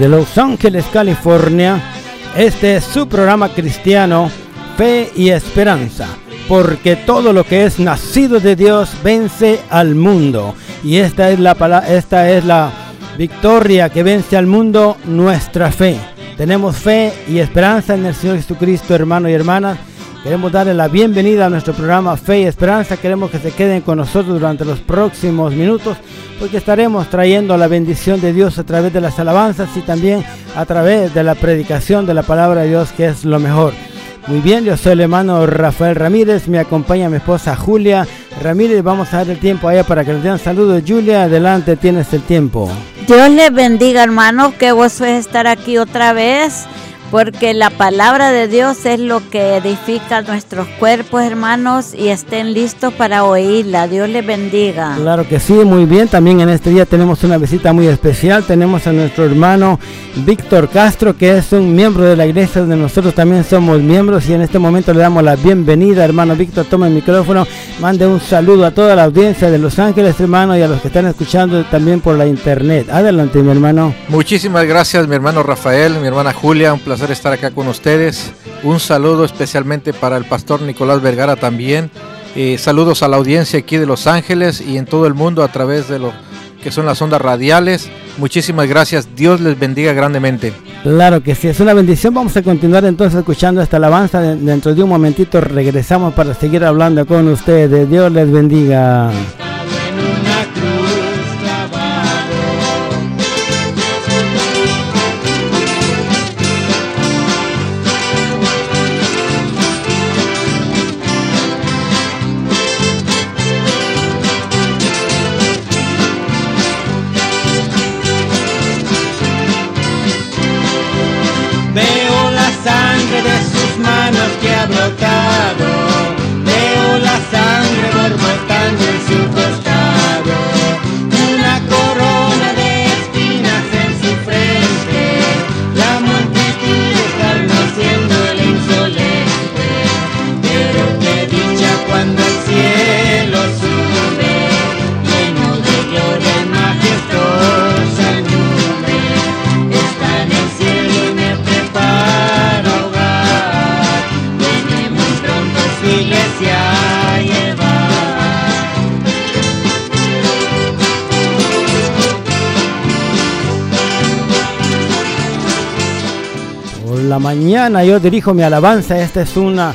Desde Los Ángeles, California, este es su programa cristiano, Fe y Esperanza, porque todo lo que es nacido de Dios vence al mundo. Y esta es la, esta es la victoria que vence al mundo, nuestra fe. Tenemos fe y esperanza en el Señor Jesucristo, hermanos y hermanas. Queremos darle la bienvenida a nuestro programa Fe y Esperanza. Queremos que se queden con nosotros durante los próximos minutos porque estaremos trayendo la bendición de Dios a través de las alabanzas y también a través de la predicación de la palabra de Dios que es lo mejor. Muy bien, yo soy el hermano Rafael Ramírez, me acompaña mi esposa Julia Ramírez. Vamos a dar el tiempo a ella para que nos den saludos. Julia, adelante, tienes el tiempo. Dios les bendiga, hermano. Qué gozo es estar aquí otra vez porque la palabra de Dios es lo que edifica nuestros cuerpos, hermanos, y estén listos para oírla. Dios les bendiga. Claro que sí, muy bien. También en este día tenemos una visita muy especial. Tenemos a nuestro hermano Víctor Castro, que es un miembro de la iglesia donde nosotros también somos miembros. Y en este momento le damos la bienvenida, hermano Víctor. Toma el micrófono, mande un saludo a toda la audiencia de Los Ángeles, hermano, y a los que están escuchando también por la internet. Adelante, mi hermano. Muchísimas gracias, mi hermano Rafael, mi hermana Julia. Un placer estar acá con ustedes. Un saludo especialmente para el pastor Nicolás Vergara también. Eh, saludos a la audiencia aquí de Los Ángeles y en todo el mundo a través de lo que son las ondas radiales. Muchísimas gracias. Dios les bendiga grandemente. Claro que sí, es una bendición. Vamos a continuar entonces escuchando esta alabanza. Dentro de un momentito regresamos para seguir hablando con ustedes. Dios les bendiga. Yo dirijo mi alabanza. Este es una,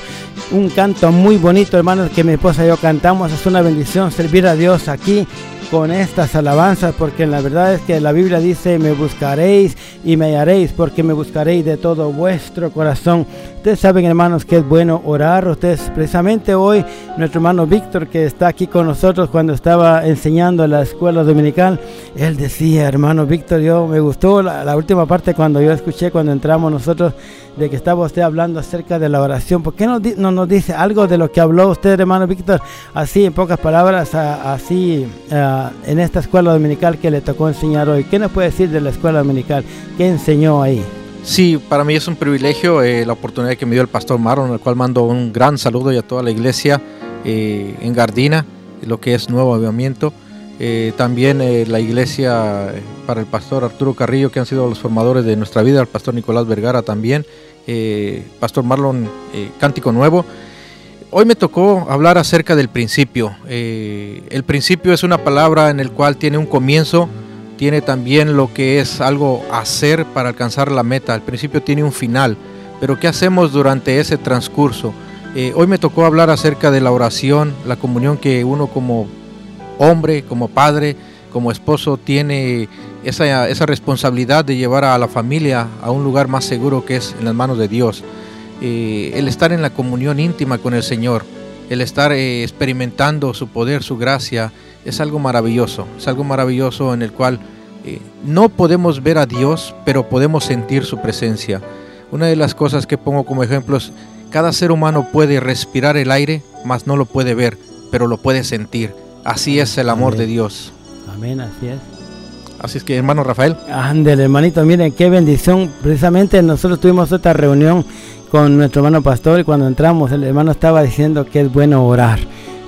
un canto muy bonito, hermanos, que mi esposa y yo cantamos. Es una bendición servir a Dios aquí con estas alabanzas, porque la verdad es que la Biblia dice, me buscaréis y me hallaréis, porque me buscaréis de todo vuestro corazón. Ustedes saben, hermanos, que es bueno orar. Ustedes, precisamente hoy, nuestro hermano Víctor, que está aquí con nosotros cuando estaba enseñando en la escuela dominical, él decía, hermano Víctor, yo me gustó la, última parte cuando yo escuché, cuando entramos nosotros, de que estaba usted hablando acerca de la oración. ¿Por qué no, no nos dice algo de lo que habló usted, hermano Víctor? Así, en pocas palabras, así, en esta escuela dominical que le tocó enseñar hoy. ¿Qué nos puede decir de la escuela dominical? ¿Qué enseñó ahí? Sí, para mí es un privilegio eh, la oportunidad que me dio el pastor Maron, al cual mando un gran saludo y a toda la iglesia eh, en Gardina, lo que es Nuevo Avivamiento. Eh, también la iglesia para el pastor Arturo Carrillo, que han sido los formadores de nuestra vida, el pastor Nicolás Vergara también, pastor Marlon Cántico Nuevo. Hoy me tocó hablar acerca del principio. el principio es una palabra en el cual tiene un comienzo, tiene también lo que es algo hacer para alcanzar la meta. Al principio tiene un final, pero ¿qué hacemos durante ese transcurso? Eh, hoy me tocó hablar acerca de la oración, la comunión que uno como hombre, como padre, como esposo tiene esa, esa responsabilidad de llevar a la familia a un lugar más seguro que es en las manos de Dios. Eh, el estar en la comunión íntima con el Señor, el estar eh, experimentando su poder, su gracia, es algo maravilloso, es algo maravilloso en el cual eh, no podemos ver a Dios, pero podemos sentir su presencia. Una de las cosas que pongo como ejemplo es, cada ser humano puede respirar el aire, mas no lo puede ver, pero lo puede sentir. Así es el amor de Dios. Amén, así es. Así es que, hermano Rafael. Ándale, hermanito, miren qué bendición. Precisamente nosotros tuvimos otra reunión con nuestro hermano pastor y cuando entramos el hermano estaba diciendo que es bueno orar.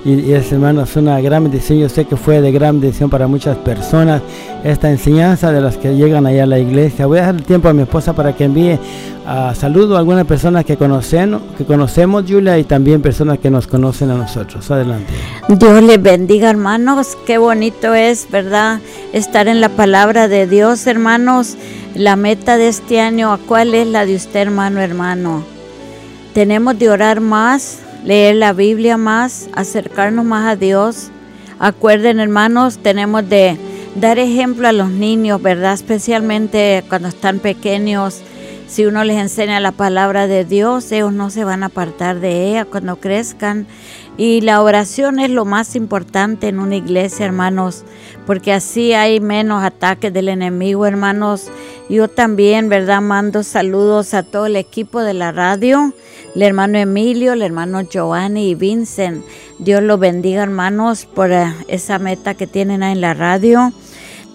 Y, es hermano, es una gran bendición. Yo sé que fue de gran bendición para muchas personas esta enseñanza de las que llegan allá a la iglesia. Voy a el tiempo a mi esposa para que envíe a saludo a algunas personas que conocen, que conocemos, Julia, y también personas que nos conocen a nosotros. Adelante. Dios les bendiga, hermanos. Qué bonito es, ¿verdad? Estar en la palabra de Dios, hermanos. La meta de este año, ¿cuál es la de usted, hermano, hermano? Tenemos de orar más, leer la Biblia más, acercarnos más a Dios. Acuerden, hermanos, tenemos de dar ejemplo a los niños, ¿verdad? Especialmente cuando están pequeños. Si uno les enseña la palabra de Dios, ellos no se van a apartar de ella cuando crezcan. Y la oración es lo más importante en una iglesia, hermanos, porque así hay menos ataques del enemigo, hermanos. Yo también, ¿verdad? Mando saludos a todo el equipo de la radio el hermano Emilio, el hermano Giovanni y Vincent. Dios los bendiga, hermanos, por eh, esa meta que tienen ahí en la radio.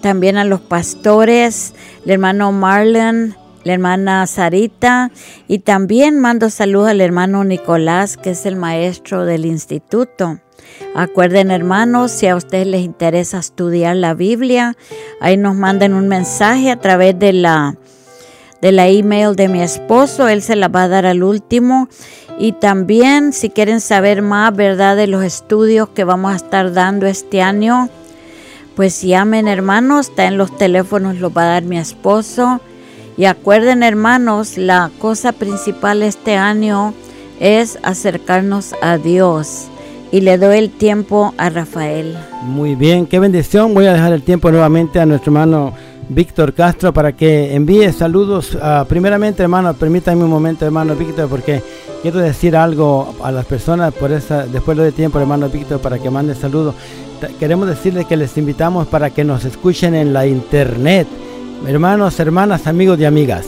También a los pastores, el hermano Marlon, la hermana Sarita y también mando saludos al hermano Nicolás, que es el maestro del instituto. Acuerden hermanos, si a ustedes les interesa estudiar la Biblia, ahí nos manden un mensaje a través de la de la email de mi esposo, él se la va a dar al último. Y también si quieren saber más, ¿verdad? De los estudios que vamos a estar dando este año, pues llamen hermanos, está en los teléfonos, los va a dar mi esposo. Y acuerden hermanos, la cosa principal este año es acercarnos a Dios. Y le doy el tiempo a Rafael. Muy bien, qué bendición. Voy a dejar el tiempo nuevamente a nuestro hermano Víctor Castro para que envíe saludos. Uh, primeramente, hermano, permítanme un momento, hermano Víctor, porque quiero decir algo a las personas por esa, después de tiempo, hermano Víctor, para que mande saludos. Queremos decirles que les invitamos para que nos escuchen en la internet. Hermanos, hermanas, amigos y amigas.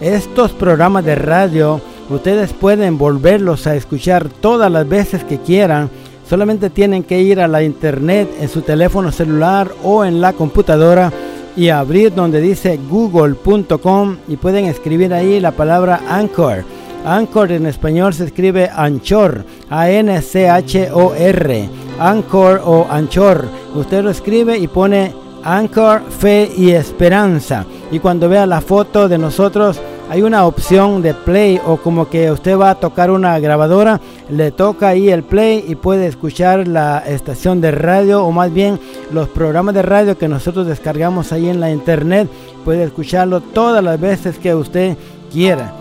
Estos programas de radio, ustedes pueden volverlos a escuchar todas las veces que quieran. Solamente tienen que ir a la internet en su teléfono celular o en la computadora y abrir donde dice google.com y pueden escribir ahí la palabra Anchor. Anchor en español se escribe Anchor, A-N-C-H-O-R, Anchor o Anchor. Usted lo escribe y pone Anchor, Fe y Esperanza. Y cuando vea la foto de nosotros, hay una opción de play o como que usted va a tocar una grabadora, le toca ahí el play y puede escuchar la estación de radio o más bien los programas de radio que nosotros descargamos ahí en la internet, puede escucharlo todas las veces que usted quiera.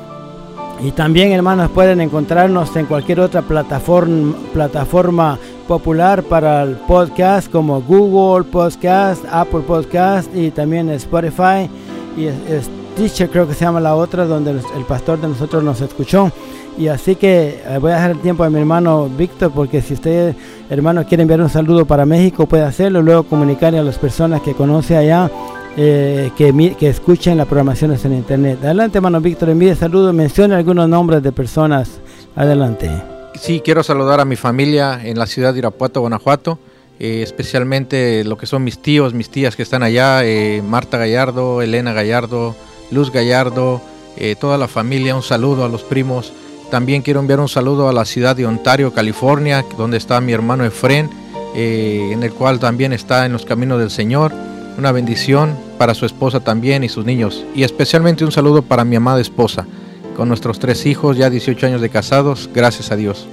Y también hermanos pueden encontrarnos en cualquier otra plataforma, plataforma popular para el podcast como Google Podcast, Apple Podcast y también Spotify y Stitcher creo que se llama la otra donde el pastor de nosotros nos escuchó. Y así que eh, voy a dejar el tiempo a mi hermano Víctor porque si usted hermano quiere enviar un saludo para México puede hacerlo, luego comunicarle a las personas que conoce allá eh, que, que escuchen las programaciones en internet. Adelante hermano Víctor, envíe saludos, mencione algunos nombres de personas. Adelante. Sí, quiero saludar a mi familia en la ciudad de Irapuato, Guanajuato. Eh, especialmente lo que son mis tíos, mis tías que están allá, Marta Gallardo, Elena Gallardo, Luz Gallardo, toda la familia, un saludo a los primos. También quiero enviar un saludo a la ciudad de Ontario, California, donde está mi hermano Efren, en el cual también está en los caminos del Señor una bendición para su esposa también y sus niños. Y especialmente un saludo para mi amada esposa, con nuestros tres hijos, ya 18 años de casados, gracias a Dios.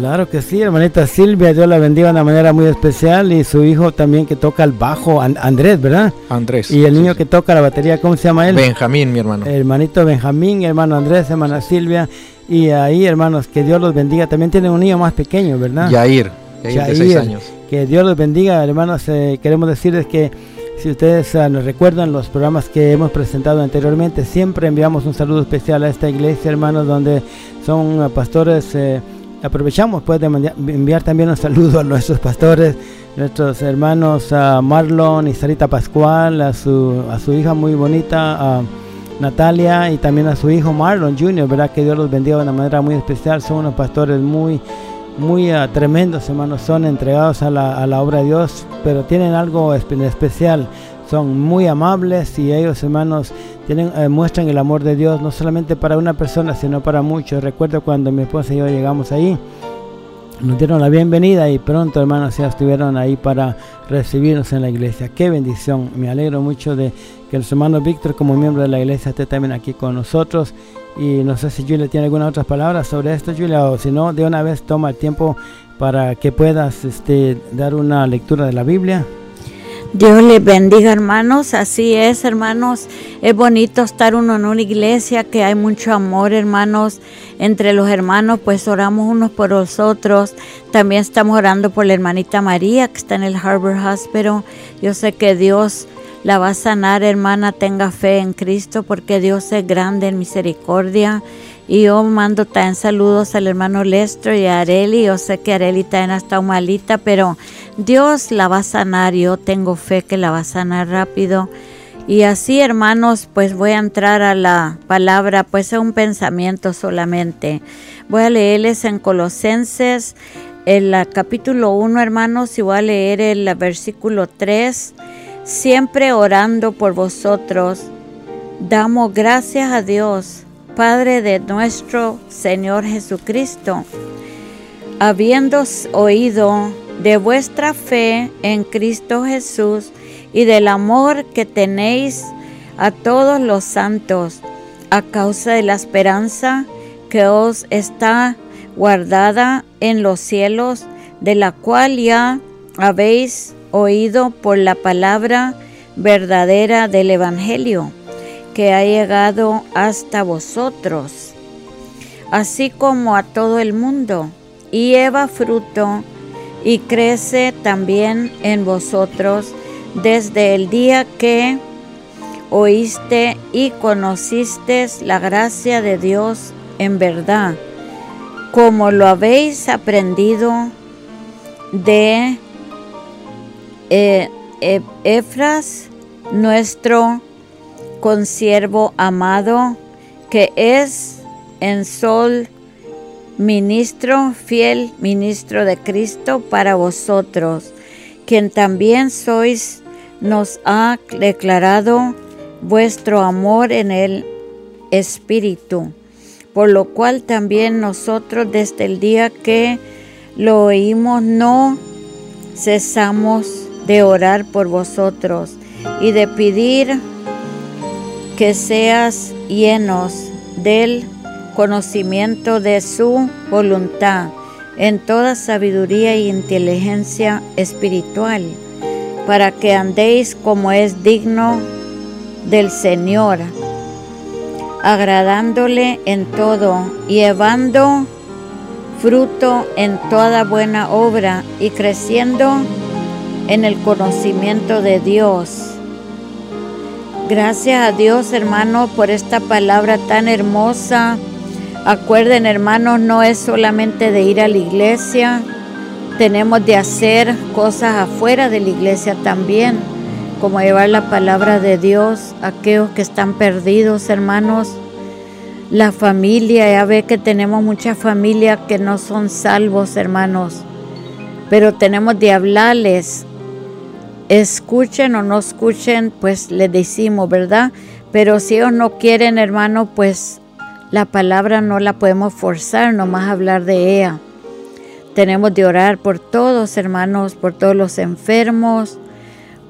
Claro que sí, hermanita Silvia, Dios la bendiga de una manera muy especial y su hijo también que toca el bajo, Andrés, ¿verdad? Andrés. Y el niño que toca la batería, ¿cómo se llama él? Benjamín, mi hermano. Hermanito Benjamín, hermano Andrés, hermana Silvia. Y ahí, hermanos, que Dios los bendiga. También tiene un niño más pequeño, ¿verdad? Yair, Yair, de seis años. Que Dios los bendiga, hermanos. Eh, queremos decirles que si ustedes uh, nos recuerdan los programas que hemos presentado anteriormente, siempre enviamos un saludo especial a esta iglesia, hermanos, donde son uh, pastores. Eh, aprovechamos pues de enviar también un saludo a nuestros pastores, nuestros hermanos uh, Marlon y Sarita Pascual, a su, a su hija muy bonita. Natalia y también a su hijo Marlon Jr., ¿verdad? Que Dios los bendiga de una manera muy especial. Son unos pastores muy, muy uh, tremendos, hermanos, son entregados a la, a la, obra de Dios, pero tienen algo especial, son muy amables y ellos, hermanos, eh, muestran el amor de Dios no solamente para una persona, sino para muchos. Recuerdo cuando mi esposa y yo llegamos ahí, nos dieron la bienvenida y pronto, hermanos, ya estuvieron ahí para recibirnos en la iglesia. Qué bendición. Me alegro mucho de que el hermano Víctor, como miembro de la iglesia, esté también aquí con nosotros. Y no sé si Julia tiene algunas otras palabras sobre esto, Julia, o si no, de una vez toma el tiempo para que puedas este, dar una lectura de la Biblia. Dios les bendiga hermanos, así es hermanos, es bonito estar uno en una iglesia que hay mucho amor hermanos, entre los hermanos pues oramos unos por los otros, también estamos orando por la hermanita María que está en el Harbor Hospital, yo sé que Dios la va a sanar hermana, tenga fe en Cristo porque Dios es grande en misericordia y yo mando también saludos al hermano Lestro y a Areli. Yo sé que Areli también ha estado malita, pero Dios la va a sanar. Yo tengo fe que la va a sanar rápido. Y así, hermanos, pues voy a entrar a la palabra, pues es un pensamiento solamente. Voy a leerles en Colosenses, el capítulo 1, hermanos, y voy a leer el versículo 3. Siempre orando por vosotros, damos gracias a Dios Padre de nuestro Señor Jesucristo, habiendo oído de vuestra fe en Cristo Jesús y del amor que tenéis a todos los santos, a causa de la esperanza que os está guardada en los cielos, de la cual ya habéis oído por la palabra verdadera del Evangelio que ha llegado hasta vosotros, así como a todo el mundo, y lleva fruto y crece también en vosotros desde el día que oíste y conociste la gracia de Dios en verdad, como lo habéis aprendido de eh, eh, Efras, nuestro consiervo amado, que es en sol ministro, fiel ministro de Cristo para vosotros, quien también sois, nos ha declarado vuestro amor en el Espíritu, por lo cual también nosotros desde el día que lo oímos no cesamos de orar por vosotros y de pedir que seas llenos del conocimiento de su voluntad en toda sabiduría y inteligencia espiritual, para que andéis como es digno del Señor, agradándole en todo, llevando fruto en toda buena obra y creciendo en el conocimiento de Dios Gracias a Dios, hermano, por esta palabra tan hermosa. Acuerden, hermanos, no es solamente de ir a la iglesia, tenemos de hacer cosas afuera de la iglesia también, como llevar la palabra de Dios a aquellos que están perdidos, hermanos. La familia, ya ve que tenemos muchas familias que no son salvos, hermanos, pero tenemos de hablarles escuchen o no escuchen, pues les decimos, ¿verdad? Pero si ellos no quieren, hermano, pues la palabra no la podemos forzar, nomás hablar de ella. Tenemos de orar por todos, hermanos, por todos los enfermos,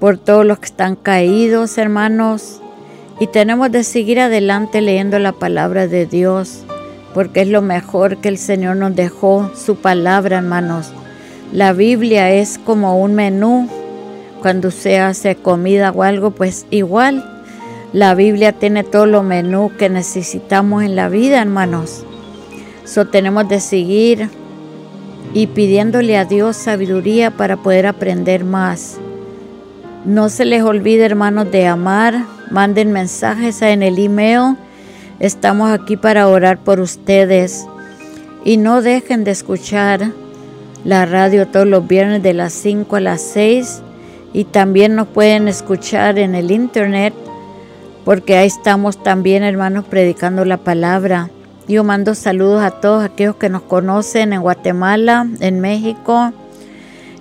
por todos los que están caídos, hermanos. Y tenemos de seguir adelante leyendo la palabra de Dios, porque es lo mejor que el Señor nos dejó, su palabra, hermanos. La Biblia es como un menú cuando se hace comida o algo, pues igual la Biblia tiene todo lo menú que necesitamos en la vida, hermanos. So tenemos de seguir y pidiéndole a Dios sabiduría para poder aprender más. No se les olvide, hermanos, de amar. Manden mensajes en el email. Estamos aquí para orar por ustedes. Y no dejen de escuchar la radio todos los viernes de las 5 a las 6 y también nos pueden escuchar en el internet porque ahí estamos también hermanos predicando la palabra. Yo mando saludos a todos aquellos que nos conocen en Guatemala, en México.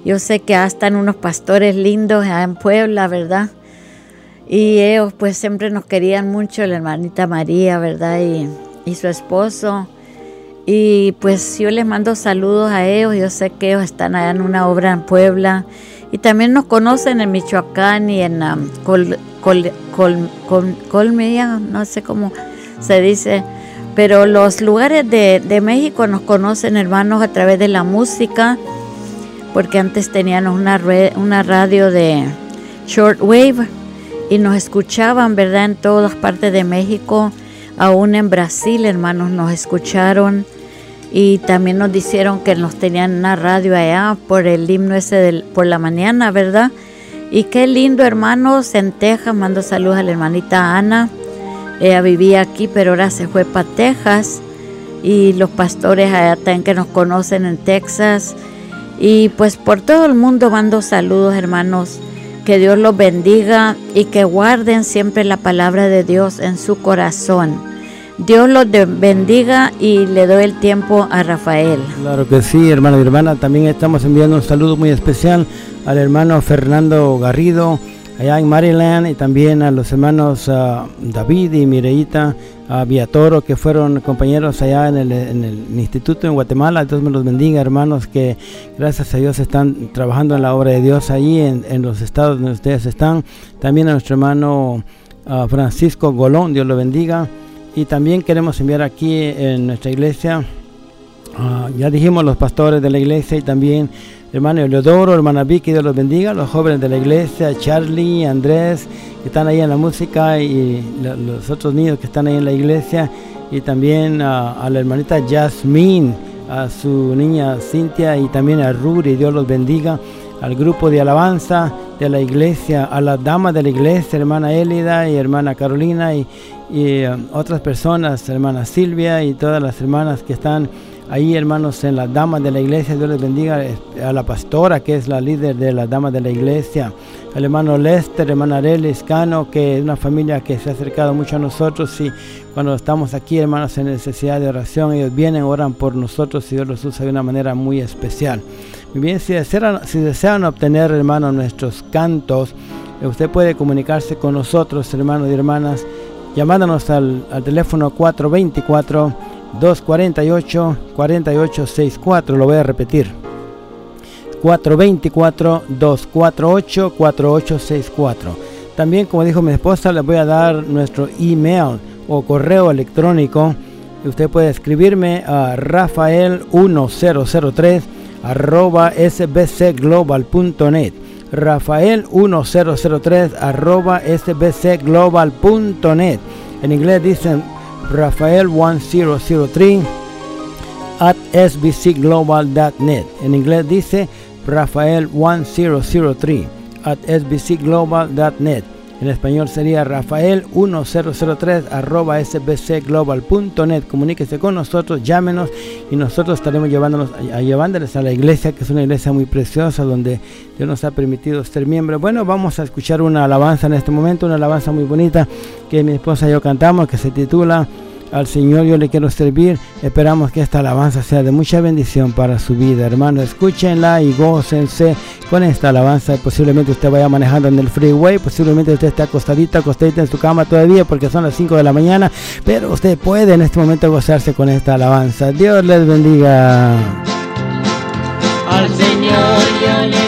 Yo sé que están unos pastores lindos en Puebla, ¿verdad? Y ellos pues siempre nos querían mucho, la hermanita María, ¿verdad? Y, y su esposo. Y pues yo les mando saludos a ellos. Yo sé que ellos están allá en una obra en Puebla. Y también nos conocen en Michoacán y en um, Col, no sé cómo se dice. Pero los lugares de, de, México nos conocen, hermanos, a través de la música. Porque antes tenían una, una radio de shortwave y nos escuchaban, ¿verdad? En todas partes de México Aún en Brasil, hermanos, nos escucharon y también nos dijeron que nos tenían una radio allá por el himno ese del, por la mañana, ¿verdad? Y qué lindo, hermanos, en Texas, mando saludos a la hermanita Ana. Ella vivía aquí, pero ahora se fue para Texas. Y los pastores allá también que nos conocen en Texas. Y pues por todo el mundo mando saludos, hermanos. Que Dios los bendiga y que guarden siempre la palabra de Dios en su corazón. Dios los bendiga y le doy el tiempo a Rafael. Claro que sí, hermano y hermana. También estamos enviando un saludo muy especial al hermano Fernando Garrido, allá en Maryland, y también a los hermanos ah, David y Mireita Viatoro, que fueron compañeros allá en el, instituto en Guatemala. Dios me los bendiga, hermanos, que gracias a Dios están trabajando en la obra de Dios allí en, los estados donde ustedes están. También a nuestro hermano ah, Francisco Golón, Dios lo bendiga. Y también queremos enviar aquí en nuestra iglesia, ah, ya dijimos los pastores de la iglesia y también hermano Eleodoro, hermana Vicky, Dios los bendiga, los jóvenes de la iglesia, Charlie, Andrés, que están ahí en la música y los otros niños que están ahí en la iglesia. Y también a la hermanita Jasmine, a su niña Cintia y también a Ruri, Dios los bendiga, al grupo de alabanza de la iglesia, a las damas de la iglesia, hermana Elida y hermana Carolina y, um, otras personas, hermana Silvia y todas las hermanas que están ahí, hermanos, en las damas de la iglesia. Dios les bendiga a la pastora, que es la líder de las damas de la iglesia al hermano Lester, hermana Arely Cano, que es una familia que se ha acercado mucho a nosotros y cuando estamos aquí, hermanos, en necesidad de oración, ellos vienen, oran por nosotros y Dios los usa de una manera muy especial. Muy bien, si desean, si desean obtener, hermanos, nuestros cantos, eh, usted puede comunicarse con nosotros, hermanos y hermanas, llamándonos al, al teléfono 424 248 4864, lo voy a repetir. 424-248-4864. También, como dijo mi esposa, les voy a dar nuestro email o correo electrónico. Usted puede escribirme a rafael1003 arroba sbcglobal.net rafael1003 arroba sbcglobal.net en inglés dicen rafael1003 at sbcglobal.net en inglés dice Rafael1003 at sbcglobal.net. En español sería Rafael1003 arroba sbcglobal.net. Comuníquese con nosotros, llámenos y nosotros estaremos a, llevándoles a la iglesia, que es una iglesia muy preciosa donde Dios nos ha permitido ser miembros. Bueno, vamos a escuchar una alabanza en este momento, una alabanza muy bonita que mi esposa y yo cantamos, que se titula al Señor yo le quiero servir. Esperamos que esta alabanza sea de mucha bendición para su vida, hermano. Escúchenla y gócense con esta alabanza. Posiblemente usted vaya manejando en el freeway, posiblemente usted esté acostadita, acostadita en su cama todavía porque son las 5 de la mañana, pero usted puede en este momento gozarse con esta alabanza. Dios les bendiga. Al Señor yo le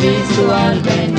Cristo al venir.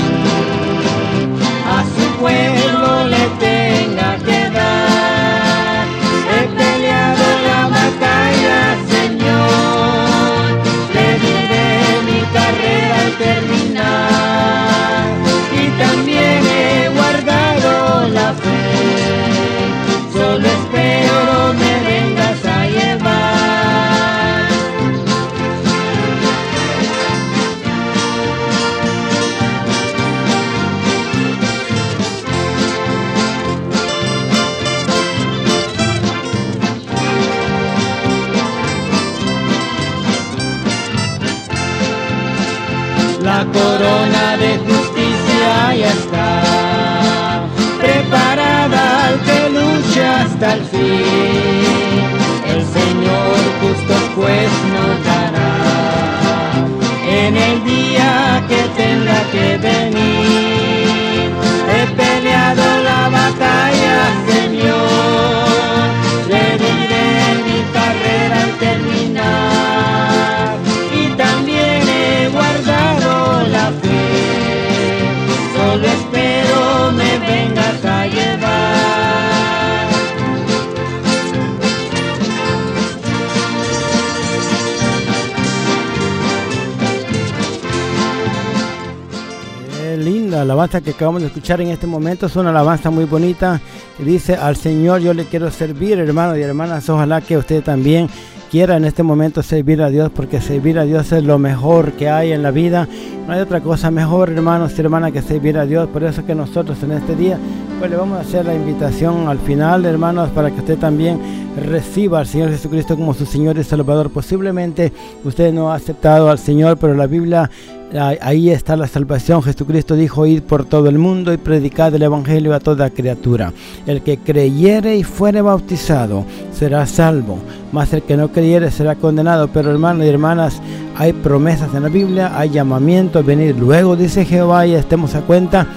Que acabamos de escuchar en este momento. Es una alabanza muy bonita. Dice, al Señor yo le quiero servir, hermanos y hermanas. Ojalá que usted también quiera en este momento servir a Dios, porque servir a Dios es lo mejor que hay en la vida. No hay otra cosa mejor, hermanos y hermanas, que servir a Dios. Por eso que nosotros en este día, pues le vamos a hacer la invitación al final, hermanos, para que usted también reciba al Señor Jesucristo como su Señor y Salvador. Posiblemente usted no ha aceptado al Señor, pero la Biblia Ah, Ahí está la salvación. Jesucristo dijo, id por todo el mundo y predicad el Evangelio a toda criatura. El que creyere y fuere bautizado será salvo, mas el que no creyere será condenado. Pero hermanos y hermanas, hay promesas en la Biblia, hay llamamientos, venir luego, dice Jehová, y estemos a cuenta.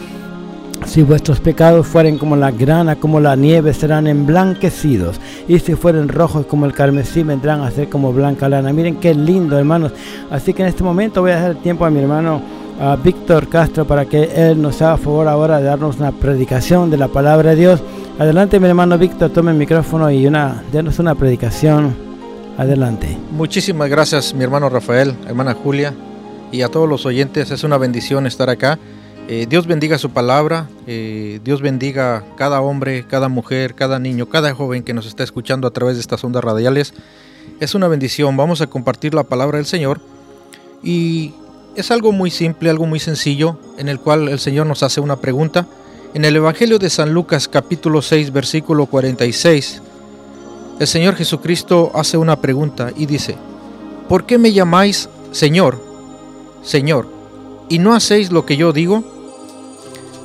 Si vuestros pecados fueren como la grana, como la nieve, serán emblanquecidos. Y si fueren rojos como el carmesí, vendrán a ser como blanca lana. Miren qué lindo, hermanos. Así que en este momento voy a dar tiempo a mi hermano a Víctor Castro para que él nos haga favor ahora de darnos una predicación de la palabra de Dios. Adelante, mi hermano Víctor, tome el micrófono y una, denos una predicación. Adelante. Muchísimas gracias, mi hermano Rafael, hermana Julia, y a todos los oyentes. Es una bendición estar acá. Eh, Dios bendiga su palabra, eh, Dios bendiga cada hombre, cada mujer, cada niño, cada joven que nos está escuchando a través de estas ondas radiales. Es una bendición, vamos a compartir la palabra del Señor y es algo muy simple, algo muy sencillo, en el cual el Señor nos hace una pregunta. En el Evangelio de San Lucas capítulo 6 versículo 46, el Señor Jesucristo hace una pregunta y dice, ¿por qué me llamáis Señor, Señor, y no hacéis lo que yo digo?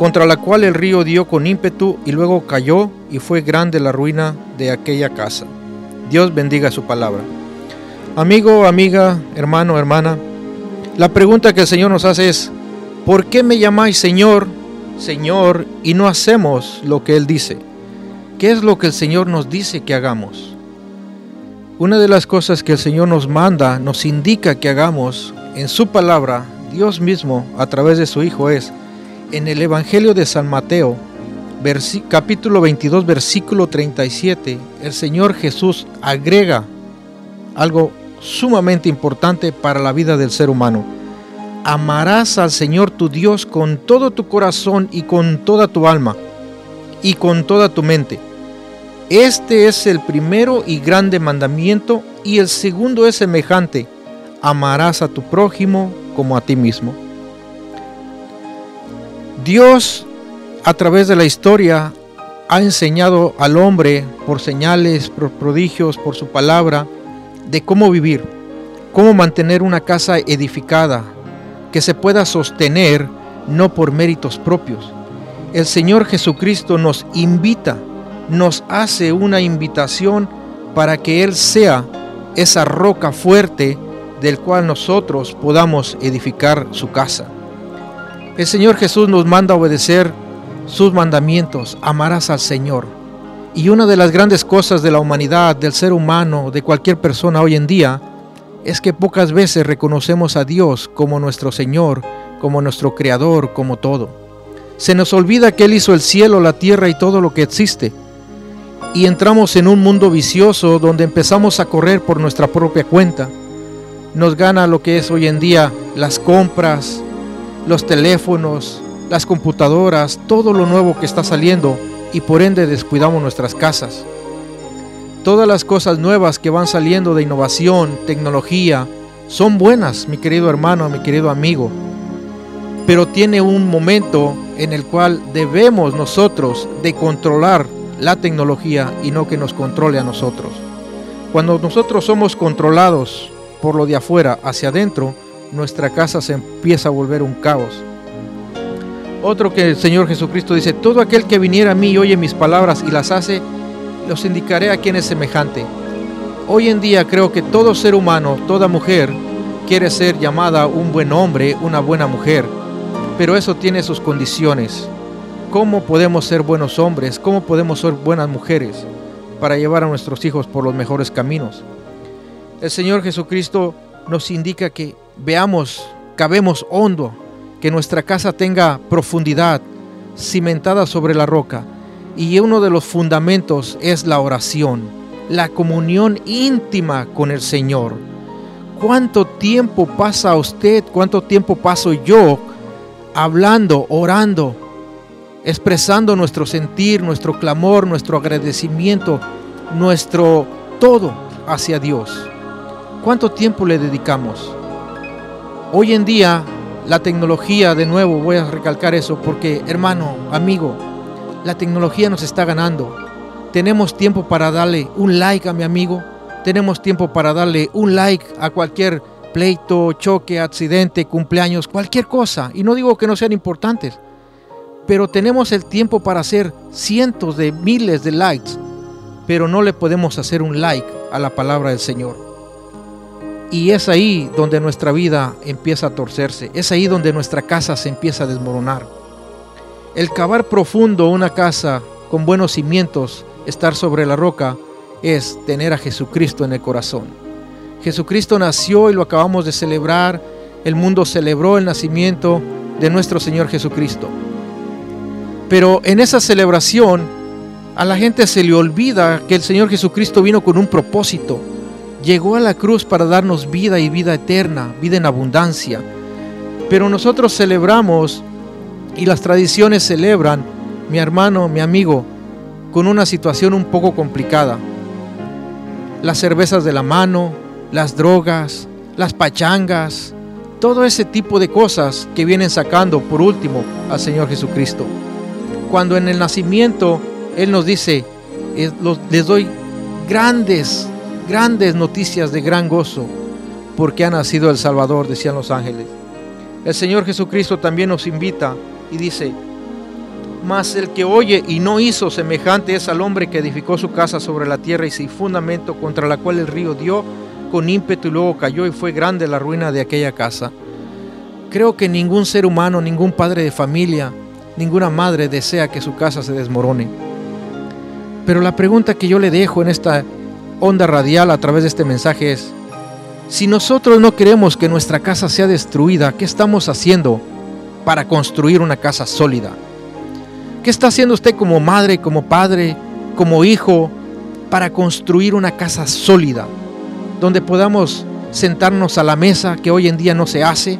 contra la cual el río dio con ímpetu y luego cayó y fue grande la ruina de aquella casa. Dios bendiga su palabra. Amigo, amiga, hermano, hermana, la pregunta que el Señor nos hace es, ¿por qué me llamáis Señor, Señor, y no hacemos lo que Él dice? ¿Qué es lo que el Señor nos dice que hagamos? Una de las cosas que el Señor nos manda, nos indica que hagamos en su palabra, Dios mismo, a través de su Hijo, es en el Evangelio de San Mateo, capítulo 22, versículo 37, el Señor Jesús agrega algo sumamente importante para la vida del ser humano. Amarás al Señor tu Dios con todo tu corazón y con toda tu alma y con toda tu mente. Este es el primero y grande mandamiento y el segundo es semejante. Amarás a tu prójimo como a ti mismo. Dios a través de la historia ha enseñado al hombre por señales, por prodigios, por su palabra, de cómo vivir, cómo mantener una casa edificada, que se pueda sostener no por méritos propios. El Señor Jesucristo nos invita, nos hace una invitación para que Él sea esa roca fuerte del cual nosotros podamos edificar su casa. El Señor Jesús nos manda a obedecer sus mandamientos, amarás al Señor. Y una de las grandes cosas de la humanidad, del ser humano, de cualquier persona hoy en día, es que pocas veces reconocemos a Dios como nuestro Señor, como nuestro Creador, como todo. Se nos olvida que Él hizo el cielo, la tierra y todo lo que existe. Y entramos en un mundo vicioso donde empezamos a correr por nuestra propia cuenta. Nos gana lo que es hoy en día las compras, los teléfonos, las computadoras, todo lo nuevo que está saliendo y por ende descuidamos nuestras casas. Todas las cosas nuevas que van saliendo de innovación, tecnología, son buenas, mi querido hermano, mi querido amigo, pero tiene un momento en el cual debemos nosotros de controlar la tecnología y no que nos controle a nosotros. Cuando nosotros somos controlados por lo de afuera hacia adentro, nuestra casa se empieza a volver un caos. Otro que el Señor Jesucristo dice, todo aquel que viniera a mí y oye mis palabras y las hace, los indicaré a quien es semejante. Hoy en día creo que todo ser humano, toda mujer, quiere ser llamada un buen hombre, una buena mujer, pero eso tiene sus condiciones. ¿Cómo podemos ser buenos hombres? ¿Cómo podemos ser buenas mujeres para llevar a nuestros hijos por los mejores caminos? El Señor Jesucristo nos indica que veamos, cabemos hondo, que nuestra casa tenga profundidad, cimentada sobre la roca. Y uno de los fundamentos es la oración, la comunión íntima con el Señor. ¿Cuánto tiempo pasa usted? ¿Cuánto tiempo paso yo hablando, orando, expresando nuestro sentir, nuestro clamor, nuestro agradecimiento, nuestro todo hacia Dios? ¿Cuánto tiempo le dedicamos? Hoy en día la tecnología, de nuevo voy a recalcar eso porque hermano, amigo, la tecnología nos está ganando. Tenemos tiempo para darle un like a mi amigo, tenemos tiempo para darle un like a cualquier pleito, choque, accidente, cumpleaños, cualquier cosa. Y no digo que no sean importantes, pero tenemos el tiempo para hacer cientos de miles de likes, pero no le podemos hacer un like a la palabra del Señor. Y es ahí donde nuestra vida empieza a torcerse, es ahí donde nuestra casa se empieza a desmoronar. El cavar profundo una casa con buenos cimientos, estar sobre la roca, es tener a Jesucristo en el corazón. Jesucristo nació y lo acabamos de celebrar, el mundo celebró el nacimiento de nuestro Señor Jesucristo. Pero en esa celebración a la gente se le olvida que el Señor Jesucristo vino con un propósito llegó a la cruz para darnos vida y vida eterna, vida en abundancia. Pero nosotros celebramos y las tradiciones celebran, mi hermano, mi amigo, con una situación un poco complicada. Las cervezas de la mano, las drogas, las pachangas, todo ese tipo de cosas que vienen sacando por último al Señor Jesucristo. Cuando en el nacimiento Él nos dice, les doy grandes grandes noticias de gran gozo, porque ha nacido el Salvador, decían los ángeles. El Señor Jesucristo también nos invita y dice, mas el que oye y no hizo semejante es al hombre que edificó su casa sobre la tierra y sin fundamento contra la cual el río dio con ímpetu y luego cayó y fue grande la ruina de aquella casa. Creo que ningún ser humano, ningún padre de familia, ninguna madre desea que su casa se desmorone. Pero la pregunta que yo le dejo en esta onda radial a través de este mensaje es, si nosotros no queremos que nuestra casa sea destruida, ¿qué estamos haciendo para construir una casa sólida? ¿Qué está haciendo usted como madre, como padre, como hijo para construir una casa sólida, donde podamos sentarnos a la mesa que hoy en día no se hace,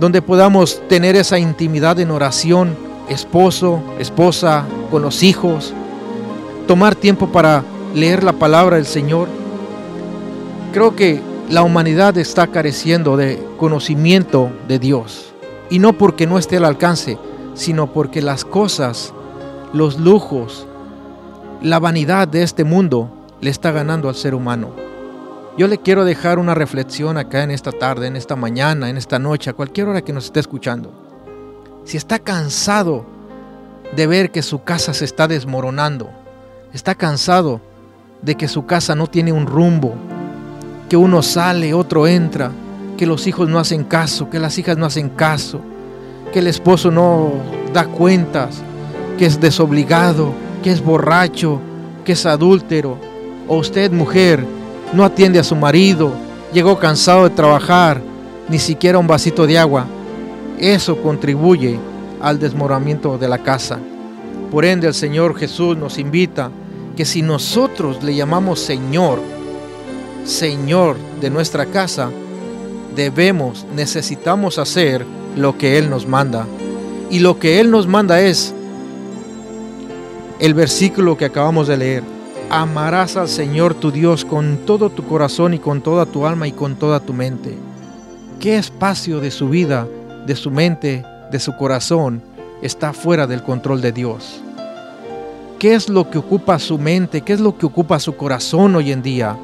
donde podamos tener esa intimidad en oración, esposo, esposa, con los hijos, tomar tiempo para leer la palabra del Señor. Creo que la humanidad está careciendo de conocimiento de Dios. Y no porque no esté al alcance, sino porque las cosas, los lujos, la vanidad de este mundo le está ganando al ser humano. Yo le quiero dejar una reflexión acá en esta tarde, en esta mañana, en esta noche, a cualquier hora que nos esté escuchando. Si está cansado de ver que su casa se está desmoronando, está cansado de que su casa no tiene un rumbo, que uno sale, otro entra, que los hijos no hacen caso, que las hijas no hacen caso, que el esposo no da cuentas, que es desobligado, que es borracho, que es adúltero, o usted mujer no atiende a su marido, llegó cansado de trabajar, ni siquiera un vasito de agua, eso contribuye al desmoronamiento de la casa. Por ende el Señor Jesús nos invita que si nosotros le llamamos Señor, Señor de nuestra casa, debemos, necesitamos hacer lo que Él nos manda. Y lo que Él nos manda es el versículo que acabamos de leer. Amarás al Señor tu Dios con todo tu corazón y con toda tu alma y con toda tu mente. ¿Qué espacio de su vida, de su mente, de su corazón está fuera del control de Dios? ¿Qué es lo que ocupa su mente? ¿Qué es lo que ocupa su corazón hoy en día?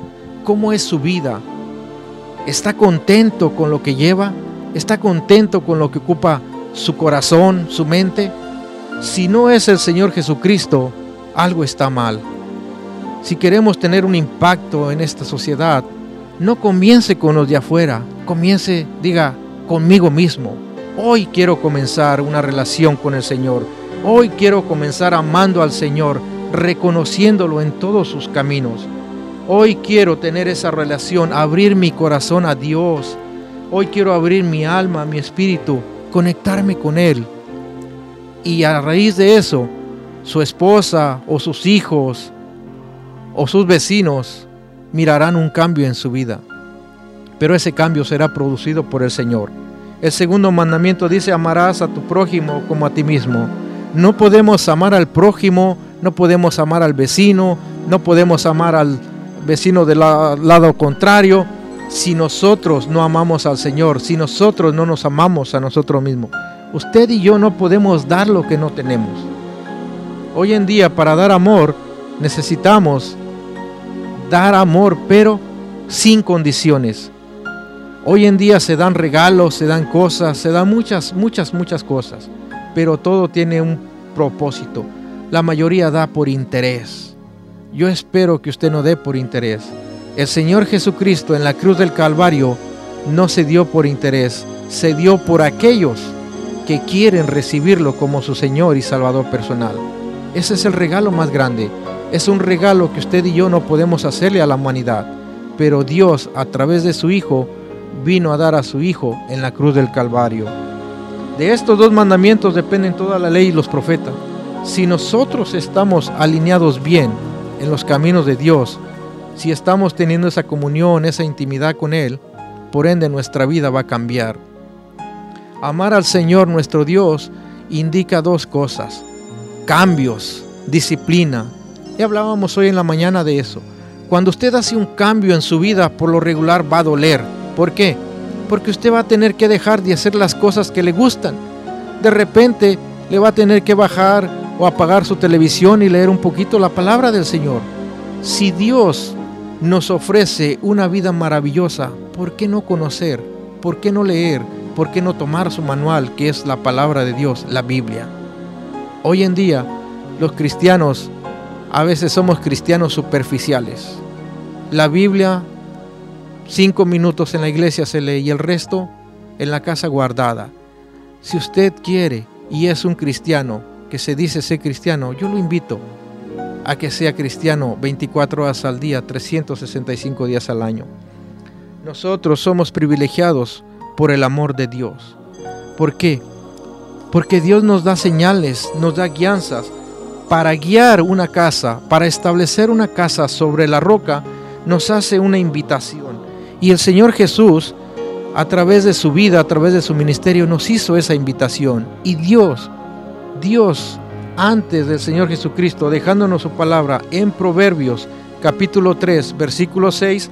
¿Cómo es su vida? ¿Está contento con lo que lleva? ¿Está contento con lo que ocupa su corazón, su mente? Si no es el Señor Jesucristo, algo está mal. Si queremos tener un impacto en esta sociedad, no comience con los de afuera, comience, diga, conmigo mismo. Hoy quiero comenzar una relación con el Señor. Hoy quiero comenzar amando al Señor, reconociéndolo en todos sus caminos. Hoy quiero tener esa relación, abrir mi corazón a Dios. Hoy quiero abrir mi alma, mi espíritu, conectarme con Él. Y a raíz de eso, su esposa o sus hijos o sus vecinos mirarán un cambio en su vida. Pero ese cambio será producido por el Señor. El segundo mandamiento dice, amarás a tu prójimo como a ti mismo. No podemos amar al prójimo, no podemos amar al vecino, no podemos amar al vecino del lado contrario, si nosotros no amamos al Señor, si nosotros no nos amamos a nosotros mismos. Usted y yo no podemos dar lo que no tenemos. Hoy en día para dar amor necesitamos dar amor, pero sin condiciones. Hoy en día se dan regalos, se dan cosas, se dan muchas, muchas, muchas cosas, pero todo tiene un propósito. La mayoría da por interés. Yo espero que usted no dé por interés. El Señor Jesucristo en la cruz del Calvario no se dio por interés, se dio por aquellos que quieren recibirlo como su Señor y Salvador personal. Ese es el regalo más grande. Es un regalo que usted y yo no podemos hacerle a la humanidad. Pero Dios, a través de su Hijo, vino a dar a su Hijo en la cruz del Calvario. De estos dos mandamientos dependen toda la ley y los profetas. Si nosotros estamos alineados bien en los caminos de Dios, si estamos teniendo esa comunión, esa intimidad con Él, por ende nuestra vida va a cambiar. Amar al Señor nuestro Dios indica dos cosas, cambios, disciplina. Y hablábamos hoy en la mañana de eso. Cuando usted hace un cambio en su vida, por lo regular va a doler. ¿Por qué? Porque usted va a tener que dejar de hacer las cosas que le gustan. De repente le va a tener que bajar o apagar su televisión y leer un poquito la palabra del Señor. Si Dios nos ofrece una vida maravillosa, ¿por qué no conocer? ¿Por qué no leer? ¿Por qué no tomar su manual, que es la palabra de Dios, la Biblia? Hoy en día, los cristianos a veces somos cristianos superficiales. La Biblia, cinco minutos en la iglesia se lee y el resto en la casa guardada. Si usted quiere y es un cristiano, que se dice ser cristiano, yo lo invito a que sea cristiano 24 horas al día, 365 días al año. Nosotros somos privilegiados por el amor de Dios. ¿Por qué? Porque Dios nos da señales, nos da guianzas para guiar una casa, para establecer una casa sobre la roca, nos hace una invitación. Y el Señor Jesús, a través de su vida, a través de su ministerio, nos hizo esa invitación. Y Dios Dios antes del Señor Jesucristo, dejándonos su palabra en Proverbios capítulo 3, versículo 6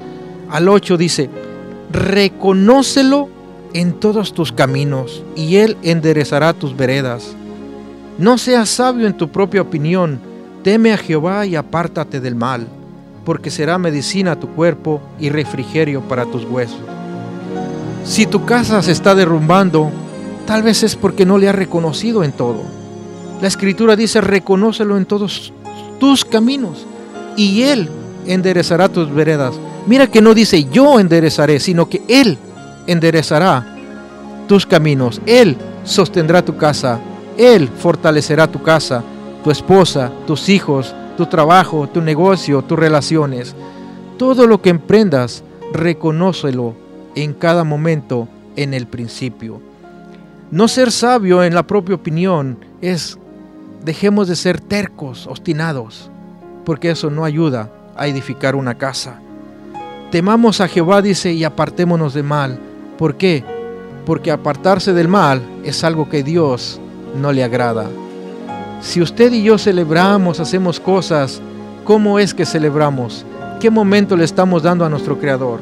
al 8 dice, reconócelo en todos tus caminos y Él enderezará tus veredas. No seas sabio en tu propia opinión, teme a Jehová y apártate del mal. Porque será medicina a tu cuerpo y refrigerio para tus huesos. Si tu casa se está derrumbando, tal vez es porque no le has reconocido en todo. La escritura dice, reconócelo en todos tus caminos y Él enderezará tus veredas. Mira que no dice yo enderezaré, sino que Él enderezará tus caminos. Él sostendrá tu casa. Él fortalecerá tu casa, tu esposa, tus hijos, tu trabajo, tu negocio, tus relaciones. Todo lo que emprendas, reconócelo en cada momento en el principio. No ser sabio en la propia opinión es dejemos de ser tercos, obstinados, porque eso no ayuda a edificar una casa. Temamos a Jehová, dice, y apartémonos de mal. ¿Por qué? Porque apartarse del mal es algo que Dios no le agrada. Si usted y yo celebramos, hacemos cosas, ¿cómo es que celebramos? ¿Qué momento le estamos dando a nuestro Creador?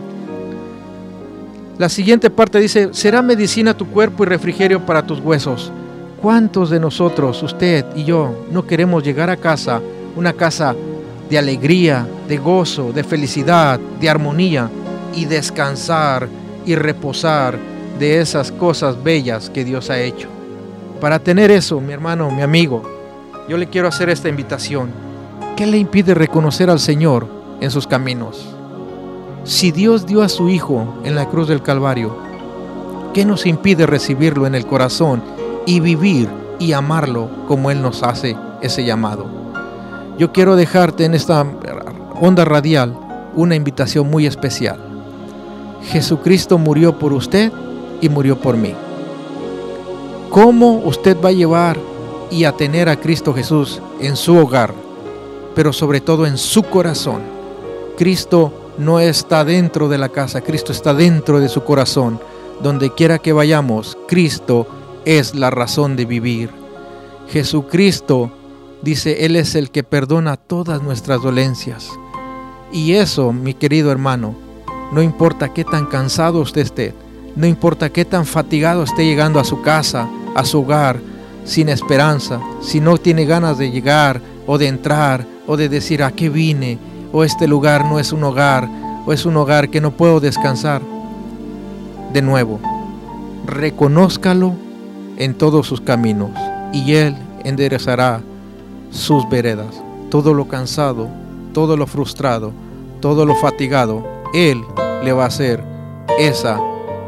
La siguiente parte dice, será medicina tu cuerpo y refrigerio para tus huesos. ¿Cuántos de nosotros, usted y yo, no queremos llegar a casa, una casa de alegría, de gozo, de felicidad, de armonía y descansar y reposar de esas cosas bellas que Dios ha hecho? Para tener eso, mi hermano, mi amigo, yo le quiero hacer esta invitación. ¿Qué le impide reconocer al Señor en sus caminos? Si Dios dio a su Hijo en la cruz del Calvario, ¿qué nos impide recibirlo en el corazón y vivir y amarlo como Él nos hace ese llamado? Yo quiero dejarte en esta onda radial una invitación muy especial. Jesucristo murió por usted y murió por mí. ¿Cómo usted va a llevar y a tener a Cristo Jesús en su hogar, pero sobre todo en su corazón? Cristo no está dentro de la casa, Cristo está dentro de su corazón. Donde quiera que vayamos, Cristo es la razón de vivir. Jesucristo dice, Él es el que perdona todas nuestras dolencias. Y eso, mi querido hermano, no importa qué tan cansado usted esté, no importa qué tan fatigado esté llegando a su casa, a su hogar, sin esperanza, si no tiene ganas de llegar o de entrar o de decir a qué vine, o este lugar no es un hogar, o es un hogar que no puedo descansar. De nuevo, reconózcalo en todos sus caminos y Él enderezará sus veredas. Todo lo cansado, todo lo frustrado, todo lo fatigado, Él le va a hacer esa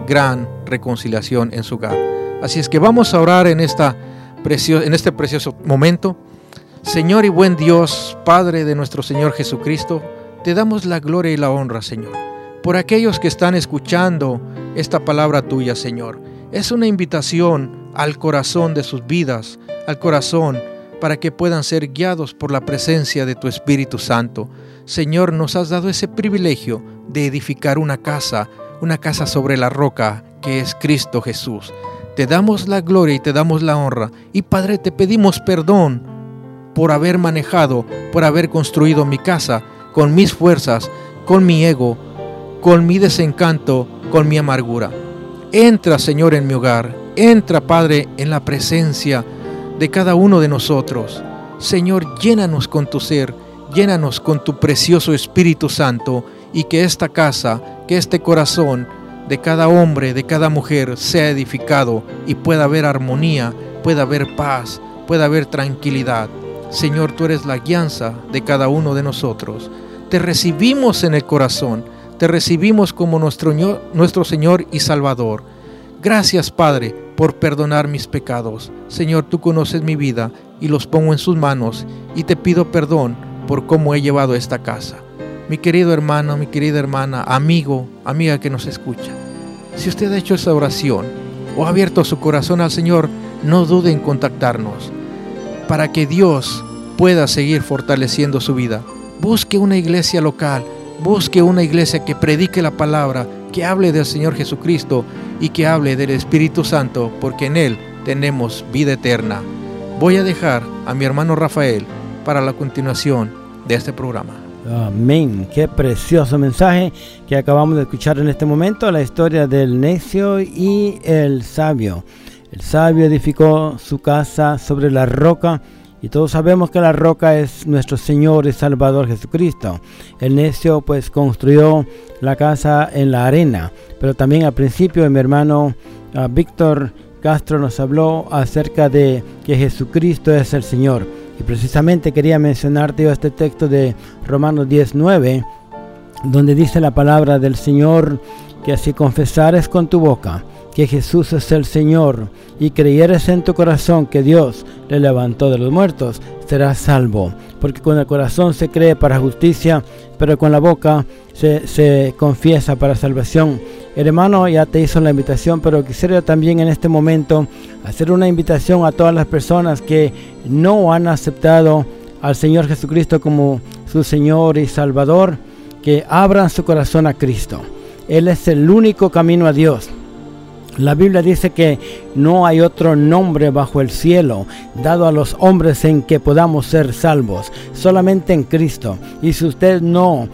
gran reconciliación en su hogar. Así es que vamos a orar en, esta en este precioso momento. Señor y buen Dios, Padre de nuestro Señor Jesucristo, te damos la gloria y la honra, Señor, por aquellos que están escuchando esta palabra tuya, Señor. Es una invitación al corazón de sus vidas, al corazón, para que puedan ser guiados por la presencia de tu Espíritu Santo. Señor, nos has dado ese privilegio de edificar una casa, una casa sobre la roca que es Cristo Jesús. Te damos la gloria y te damos la honra. Y Padre, te pedimos perdón por haber manejado, por haber construido mi casa con mis fuerzas, con mi ego, con mi desencanto, con mi amargura. Entra, Señor, en mi hogar. Entra, Padre, en la presencia de cada uno de nosotros. Señor, llénanos con tu ser, llénanos con tu precioso Espíritu Santo y que esta casa, que este corazón de cada hombre, de cada mujer sea edificado y pueda haber armonía, pueda haber paz, pueda haber tranquilidad. Señor, tú eres la guianza de cada uno de nosotros. Te recibimos en el corazón, te recibimos como nuestro, nuestro Señor y Salvador. Gracias, Padre, por perdonar mis pecados. Señor, tú conoces mi vida y los pongo en sus manos y te pido perdón por cómo he llevado esta casa. Mi querido hermano, mi querida hermana, amigo, amiga que nos escucha, si usted ha hecho esa oración o ha abierto su corazón al Señor, no dude en contactarnos para que Dios pueda seguir fortaleciendo su vida. Busque una iglesia local, busque una iglesia que predique la palabra, que hable del Señor Jesucristo y que hable del Espíritu Santo, porque en Él tenemos vida eterna. Voy a dejar a mi hermano Rafael para la continuación de este programa. Amén. Qué precioso mensaje que acabamos de escuchar en este momento, la historia del necio y el sabio. El sabio edificó su casa sobre la roca Y todos sabemos que la roca es nuestro Señor y Salvador Jesucristo. El necio pues construyó la casa en la arena. Pero también al principio mi hermano uh, Víctor Castro nos habló acerca de que Jesucristo es el Señor. Precisamente quería mencionarte este texto de Romanos 19, donde dice la palabra del Señor que si confesares con tu boca que Jesús es el Señor y creyeres en tu corazón que Dios le levantó de los muertos, serás salvo. Porque con el corazón se cree para justicia, pero con la boca se, se confiesa para salvación. El hermano ya te hizo la invitación, pero quisiera también en este momento hacer una invitación a todas las personas que no han aceptado al Señor Jesucristo como su Señor y Salvador, que abran su corazón a Cristo. Él es el único camino a Dios. La Biblia dice que no hay otro nombre bajo el cielo dado a los hombres en que podamos ser salvos, solamente en Cristo. Y si usted no, uh,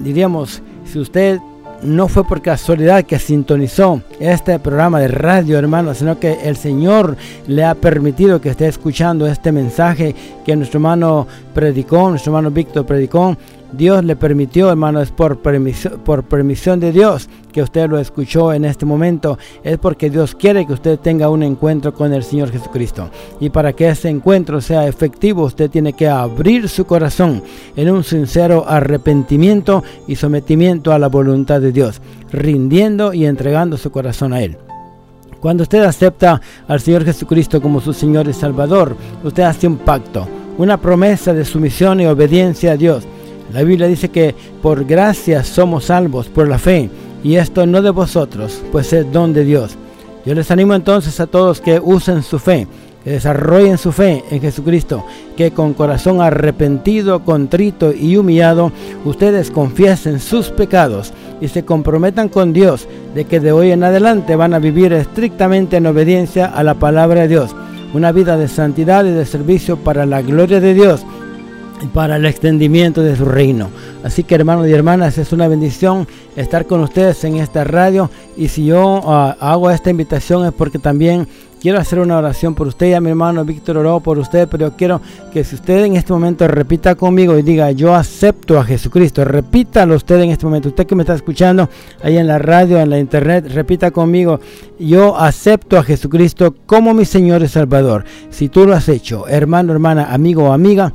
diríamos, si usted no fue por casualidad que sintonizó este programa de radio, hermano, sino que el Señor le ha permitido que esté escuchando este mensaje que nuestro hermano predicó, nuestro hermano Víctor predicó. Dios le permitió, hermano, es por permisión, por permisión de Dios que usted lo escuchó en este momento. Es porque Dios quiere que usted tenga un encuentro con el Señor Jesucristo. Y para que ese encuentro sea efectivo, usted tiene que abrir su corazón en un sincero arrepentimiento y sometimiento a la voluntad de Dios, rindiendo y entregando su corazón a Él. Cuando usted acepta al Señor Jesucristo como su Señor y Salvador, usted hace un pacto, una promesa de sumisión y obediencia a Dios la Biblia dice que por gracia somos salvos por la fe, y esto no de vosotros, pues es don de Dios. Yo les animo entonces a todos que usen su fe, que desarrollen su fe en Jesucristo, que con corazón arrepentido, contrito y humillado, ustedes confiesen sus pecados y se comprometan con Dios de que de hoy en adelante van a vivir estrictamente en obediencia a la palabra de Dios, una vida de santidad y de servicio para la gloria de Dios para el extendimiento de su reino. Así que hermanos y hermanas, es una bendición estar con ustedes en esta radio y si yo uh, hago esta invitación es porque también quiero hacer una oración por usted, ya mi hermano Víctor oró por usted, pero quiero que si usted en este momento repita conmigo y diga, yo acepto a Jesucristo, repítalo usted en este momento, usted que me está escuchando ahí en la radio, en la internet, repita conmigo, yo acepto a Jesucristo como mi Señor y Salvador. Si tú lo has hecho, hermano, hermana, amigo o amiga,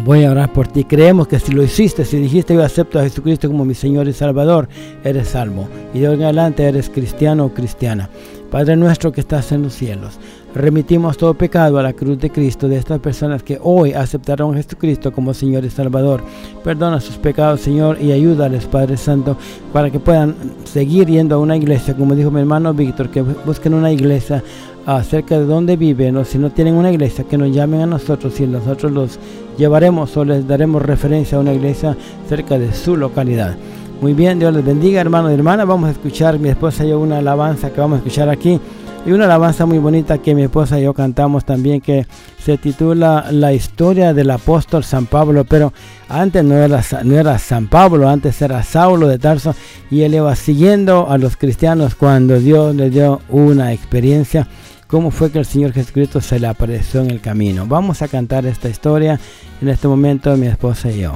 Voy a orar por ti. Creemos que si lo hiciste, si dijiste yo acepto a Jesucristo como mi Señor y Salvador, eres salvo. Y de hoy en adelante eres cristiano o cristiana. Padre nuestro que estás en los cielos, remitimos todo pecado a la cruz de Cristo de estas personas que hoy aceptaron a Jesucristo como Señor y Salvador. Perdona sus pecados, Señor, y ayúdales, Padre Santo, para que puedan seguir yendo a una iglesia, como dijo mi hermano Víctor, que busquen una iglesia acerca de dónde viven o si no tienen una iglesia, que nos llamen a nosotros y nosotros los llevaremos o les daremos referencia a una iglesia cerca de su localidad. Muy bien, Dios les bendiga, hermanos y hermanas. Vamos a escuchar, mi esposa y yo, una alabanza que vamos a escuchar aquí. Y una alabanza muy bonita que mi esposa y yo cantamos también que se titula La historia del apóstol San Pablo. Pero antes no era, no era San Pablo, antes era Saulo de Tarso. Y él iba siguiendo a los cristianos cuando Dios le dio una experiencia cómo fue que el Señor Jesucristo se le apareció en el camino. Vamos a cantar esta historia en este momento mi esposa y yo.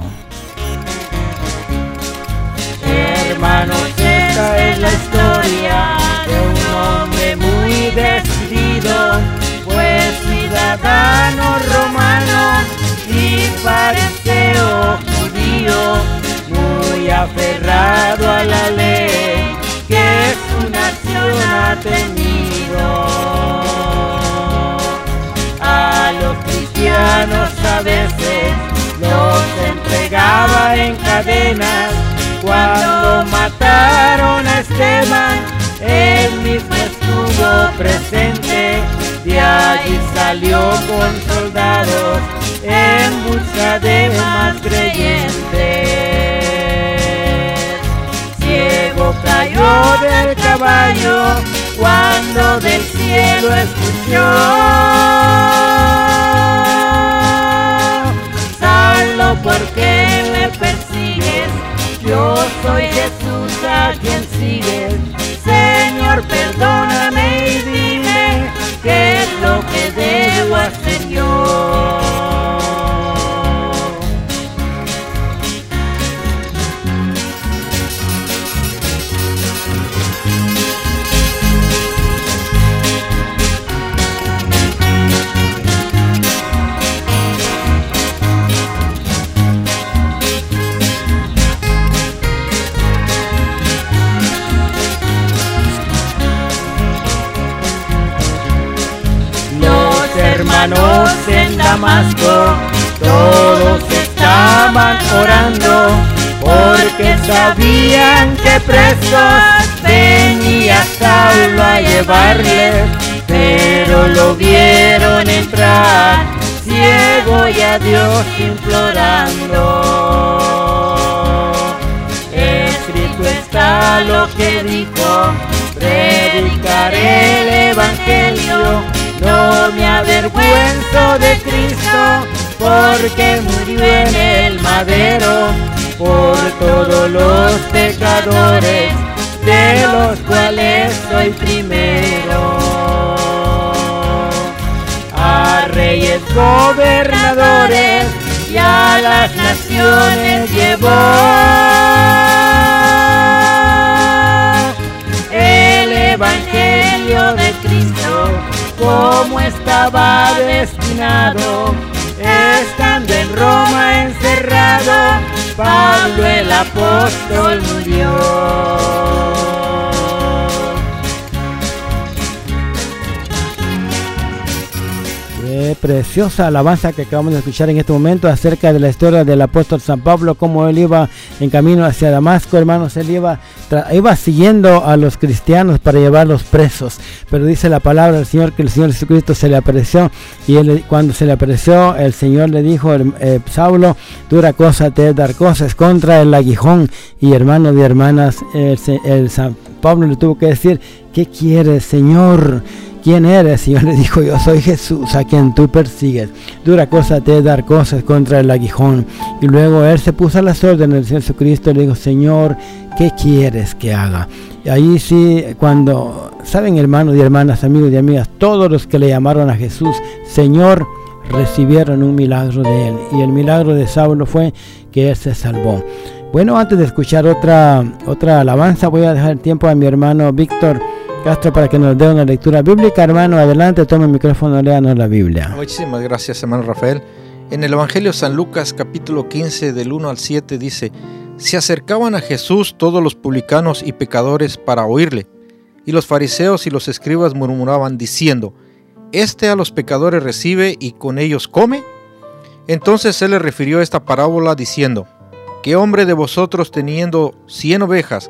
Hermanos, esta es la historia de un hombre muy decidido, pues ciudadano romano y fariseo judío, muy aferrado a la ley que su nación ha tenido los cristianos a veces los entregaba en cadenas. Cuando mataron a Esteban, él mismo estuvo presente. De allí salió con soldados en busca de más creyentes. Ciego cayó del caballo cuando del cielo escuchó. Soy Jesús hermanos en Damasco, todos estaban orando, porque sabían que presos venía Saulo a llevarles, pero lo vieron entrar, ciego y a Dios implorando. Escrito está lo que dijo, predicaré el Evangelio, de Cristo, porque murió en el madero por todos los pecadores, de los cuales soy primero. A reyes gobernadores y a las naciones llevó como estaba destinado, estando en Roma encerrado, Pablo el apóstol murió. Preciosa alabanza que acabamos de escuchar en este momento acerca de la historia del apóstol San Pablo, cómo él iba en camino hacia Damasco, hermanos, él iba, iba siguiendo a los cristianos para llevarlos presos. Pero dice la palabra del Señor que el Señor Jesucristo se le apareció y él, cuando se le apareció, el Señor le dijo, eh, Saulo, dura cosa te dar cosas contra el aguijón. Y hermanos y hermanas, el, el San Pablo le tuvo que decir, ¿qué quieres, Señor? ¿Quién eres? Y yo le dijo, yo soy Jesús a quien tú persigues. Dura cosa te dar cosas contra el aguijón. Y luego él se puso a las órdenes Señor Jesucristo y le dijo, Señor, ¿qué quieres que haga? Y ahí sí, cuando, saben hermanos y hermanas, amigos y amigas, todos los que le llamaron a Jesús, Señor, recibieron un milagro de él. Y el milagro de Saulo fue que él se salvó. Bueno, antes de escuchar otra, otra alabanza, voy a dejar el tiempo a mi hermano Víctor Castro para que nos dé una lectura bíblica. Hermano, adelante, tome el micrófono, léanos la Biblia. Muchísimas gracias, hermano Rafael. En el Evangelio San Lucas capítulo 15 del 1 al 7 dice, se acercaban a Jesús todos los publicanos y pecadores para oírle, y los fariseos y los escribas murmuraban diciendo, Este a los pecadores recibe y con ellos come. Entonces él le refirió esta parábola diciendo, ¿Qué hombre de vosotros teniendo cien ovejas,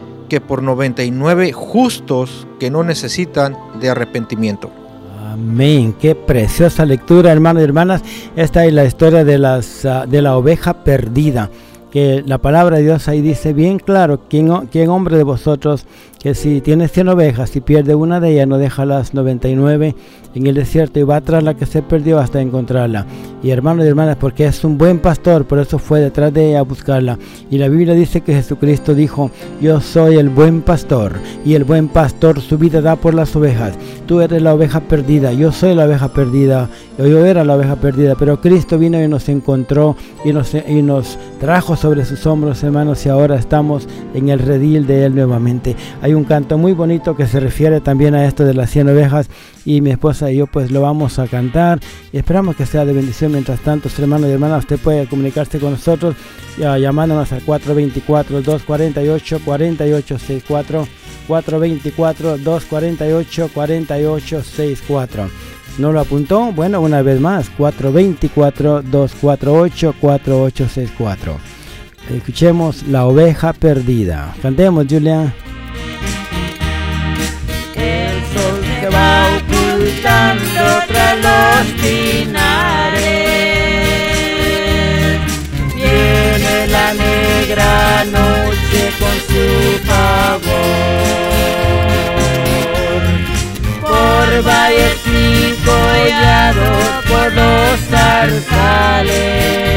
que por 99 justos que no necesitan de arrepentimiento. Amén, qué preciosa lectura, hermanos y hermanas. Esta es la historia de, las, uh, de la oveja perdida. Que la palabra de Dios ahí dice bien claro: ¿quién, quién hombre de vosotros que si tiene 100 ovejas y pierde una de ellas, no deja las 99 en el desierto y va tras la que se perdió hasta encontrarla. Y hermanos y hermanas, porque es un buen pastor, por eso fue detrás de ella a buscarla. Y la Biblia dice que Jesucristo dijo, yo soy el buen pastor, y el buen pastor su vida da por las ovejas. Tú eres la oveja perdida, yo soy la oveja perdida, yo era la oveja perdida, pero Cristo vino y nos encontró y nos, y nos trajo sobre sus hombros, hermanos, y ahora estamos en el redil de Él nuevamente. Un canto muy bonito que se refiere también a esto de las 100 ovejas y mi esposa y yo pues lo vamos a cantar y esperamos que sea de bendición mientras tanto hermanos y hermanas usted puede comunicarse con nosotros llamándonos al 424 248 4864 424 248 4864 ¿No lo apuntó? Bueno, una vez más, 424-248-4864. Escuchemos La oveja perdida. Cantemos, Julia. El sol se va ocultando tras los pinares. Viene la negra noche con su favor. Por valles y collados, por los zarzales.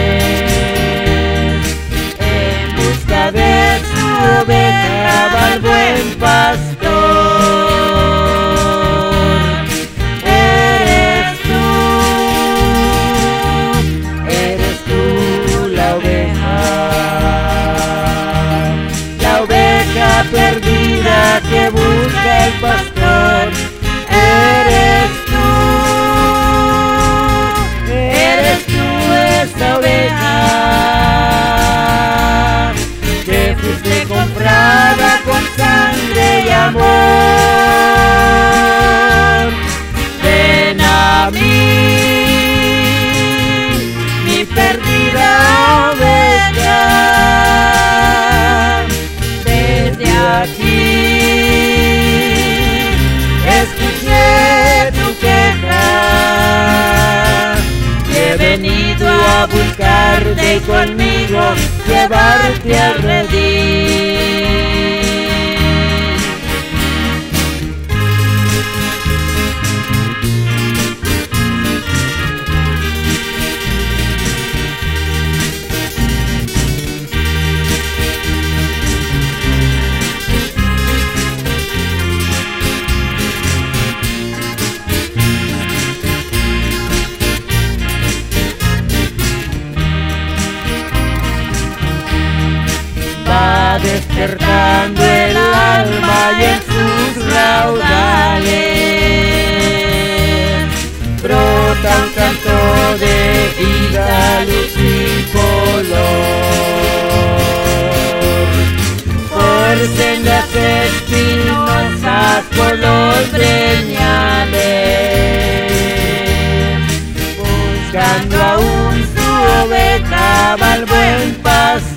almas a buscarte y conmigo llevarte al redil. Despertando el alma y en sus raudales brota un canto de vida, luz y color. Por sendas espinosas, por los breñales, buscando aún su oveja va el buen pastor.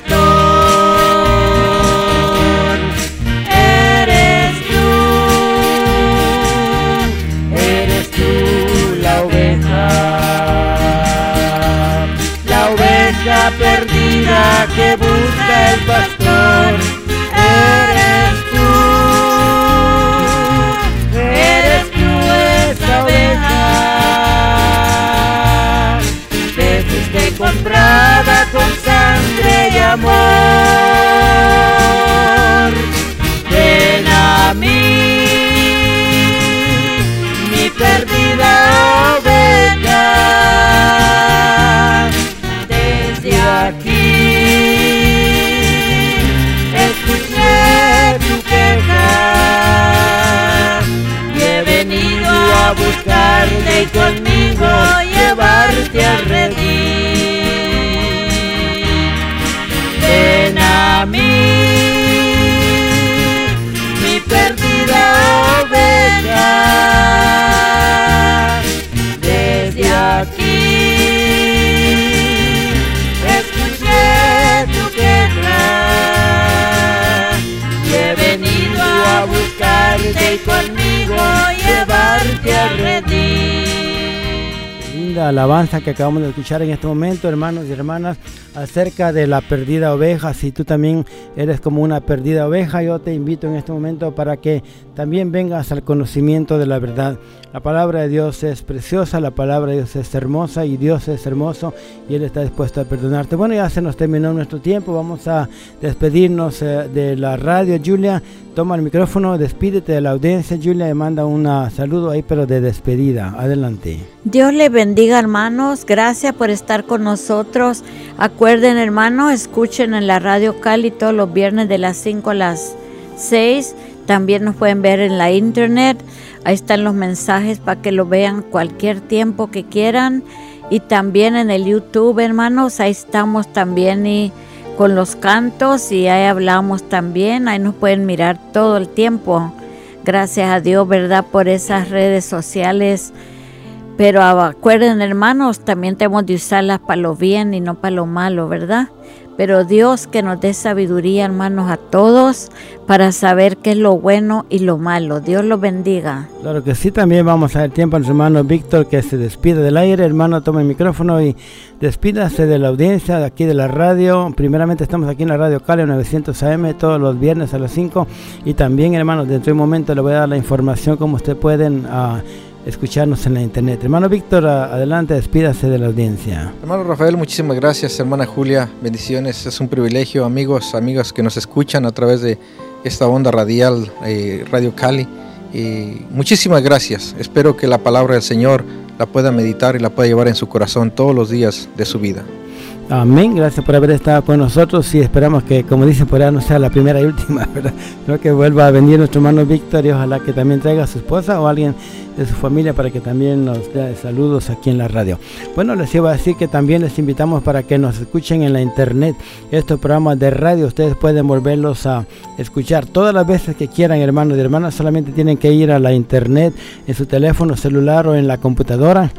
Que busca el pastor. Eres tú, eres tú esa oveja que fuiste comprada con sangre y amor. Ven a mí, buscarte y conmigo llevarte a redil. Ven a mí, mi perdida oveja, desde aquí. y he venido a buscarte y conmigo a. Linda alabanza que acabamos de escuchar en este momento, hermanos y hermanas, acerca de la perdida oveja. Si tú también eres como una perdida oveja, yo te invito en este momento para que también vengas al conocimiento de la verdad. La palabra de Dios es preciosa, la palabra de Dios es hermosa y Dios es hermoso y Él está dispuesto a perdonarte. Bueno, ya se nos terminó nuestro tiempo, vamos a despedirnos eh, de la radio. Julia, toma el micrófono, despídete de la audiencia. Julia, le manda un saludo ahí, pero de despedida. Adelante. Dios le bendiga, hermanos. Gracias por estar con nosotros. Acuerden, hermanos, escuchen en la radio Cali todos los viernes de las 5 a las 6. También nos pueden ver en la internet. Ahí están los mensajes para que lo vean cualquier tiempo que quieran. Y también en el YouTube, hermanos, ahí estamos también y con los cantos y ahí hablamos también. Ahí nos pueden mirar todo el tiempo. Gracias a Dios, ¿verdad? Por esas redes sociales. Pero acuerden, hermanos, también tenemos de usarlas para lo bien y no para lo malo, ¿verdad? Pero Dios que nos dé sabiduría, hermanos, a todos para saber qué es lo bueno y lo malo. Dios los bendiga. Claro que sí, también vamos a dar tiempo a nuestro hermano Víctor que se despide del aire. Hermano, toma el micrófono y despídase de la audiencia de aquí de la radio. Primeramente estamos aquí en la radio Cali 900 AM todos los viernes a las 5. Y también, hermanos, dentro de un momento le voy a dar la información como ustedes pueden... Uh, escucharnos en la internet. Hermano Víctor, adelante, despídase de la audiencia. Hermano Rafael, muchísimas gracias. Hermana Julia, bendiciones. Es un privilegio, amigos, amigas que nos escuchan a través de esta onda radial, eh, Radio Cali. Y muchísimas gracias. Espero que la palabra del Señor la pueda meditar y la pueda llevar en su corazón todos los días de su vida. Amén, gracias por haber estado con nosotros y esperamos que, como dicen por ahí, no sea la primera y última, ¿verdad? Que vuelva a venir nuestro hermano Víctor y ojalá que también traiga a su esposa o alguien de su familia para que también nos dé saludos aquí en la radio. Bueno, les iba a decir que también les invitamos para que nos escuchen en la internet. Estos programas de radio ustedes pueden volverlos a escuchar todas las veces que quieran, hermanos y hermanas. Solamente tienen que ir a la internet en su teléfono celular o en la computadora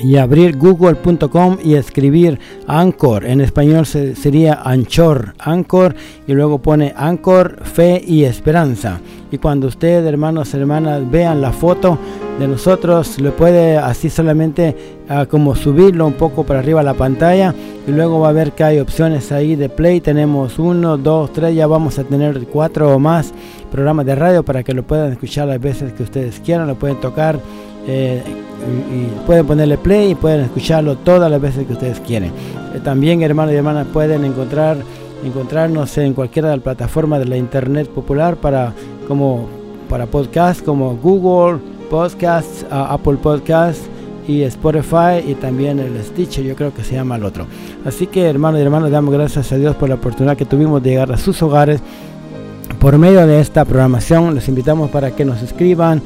y abrir google.com y escribir Anchor. En español sería Anchor, Anchor y luego pone Anchor, Fe y Esperanza. Y cuando ustedes, hermanos, hermanas, vean la foto de nosotros, le puede así solamente ah, como subirlo un poco para arriba la pantalla y luego va a ver que hay opciones ahí de play. Tenemos uno, dos, tres, ya vamos a tener cuatro o más programas de radio para que lo puedan escuchar las veces que ustedes quieran, lo pueden tocar. Eh, y, pueden ponerle play y pueden escucharlo todas las veces que ustedes quieren. Eh, también, hermanos y hermanas, pueden encontrar encontrarnos en cualquiera de las plataformas de la internet popular para como para podcast como Google Podcasts, Apple Podcasts y Spotify y también el Stitcher, yo creo que se llama el otro. Así que hermanos y hermanas, damos gracias a Dios por la oportunidad que tuvimos de llegar a sus hogares por medio de esta programación. Les invitamos para que nos escriban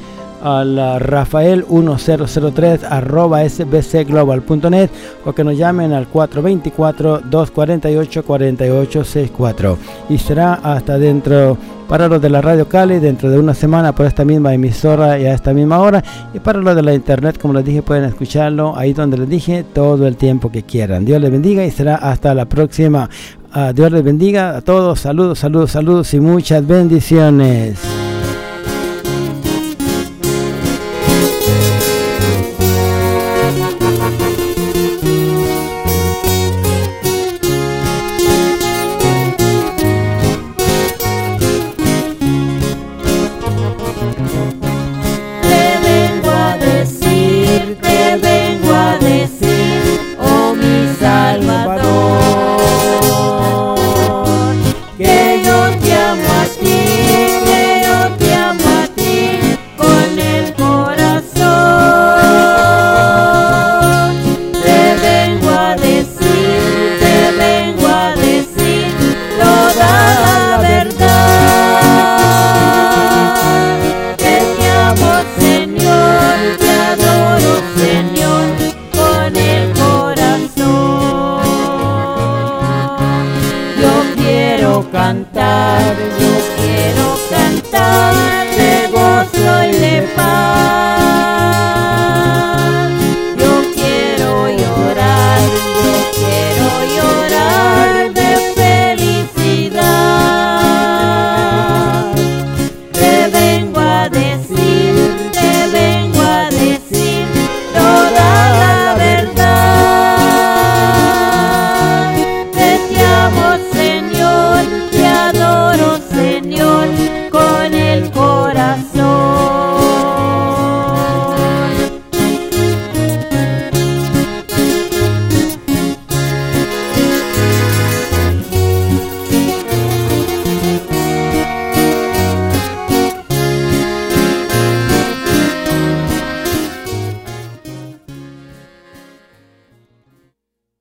al rafael1003 arroba sbcglobal.net o que nos llamen al 424-248-4864 y será hasta dentro para los de la radio Cali dentro de una semana por esta misma emisora y a esta misma hora. Y para los de la internet como les dije pueden escucharlo ahí donde les dije todo el tiempo que quieran. Dios les bendiga y será hasta la próxima. Ah, Dios les bendiga a todos. Saludos saludos saludos y muchas bendiciones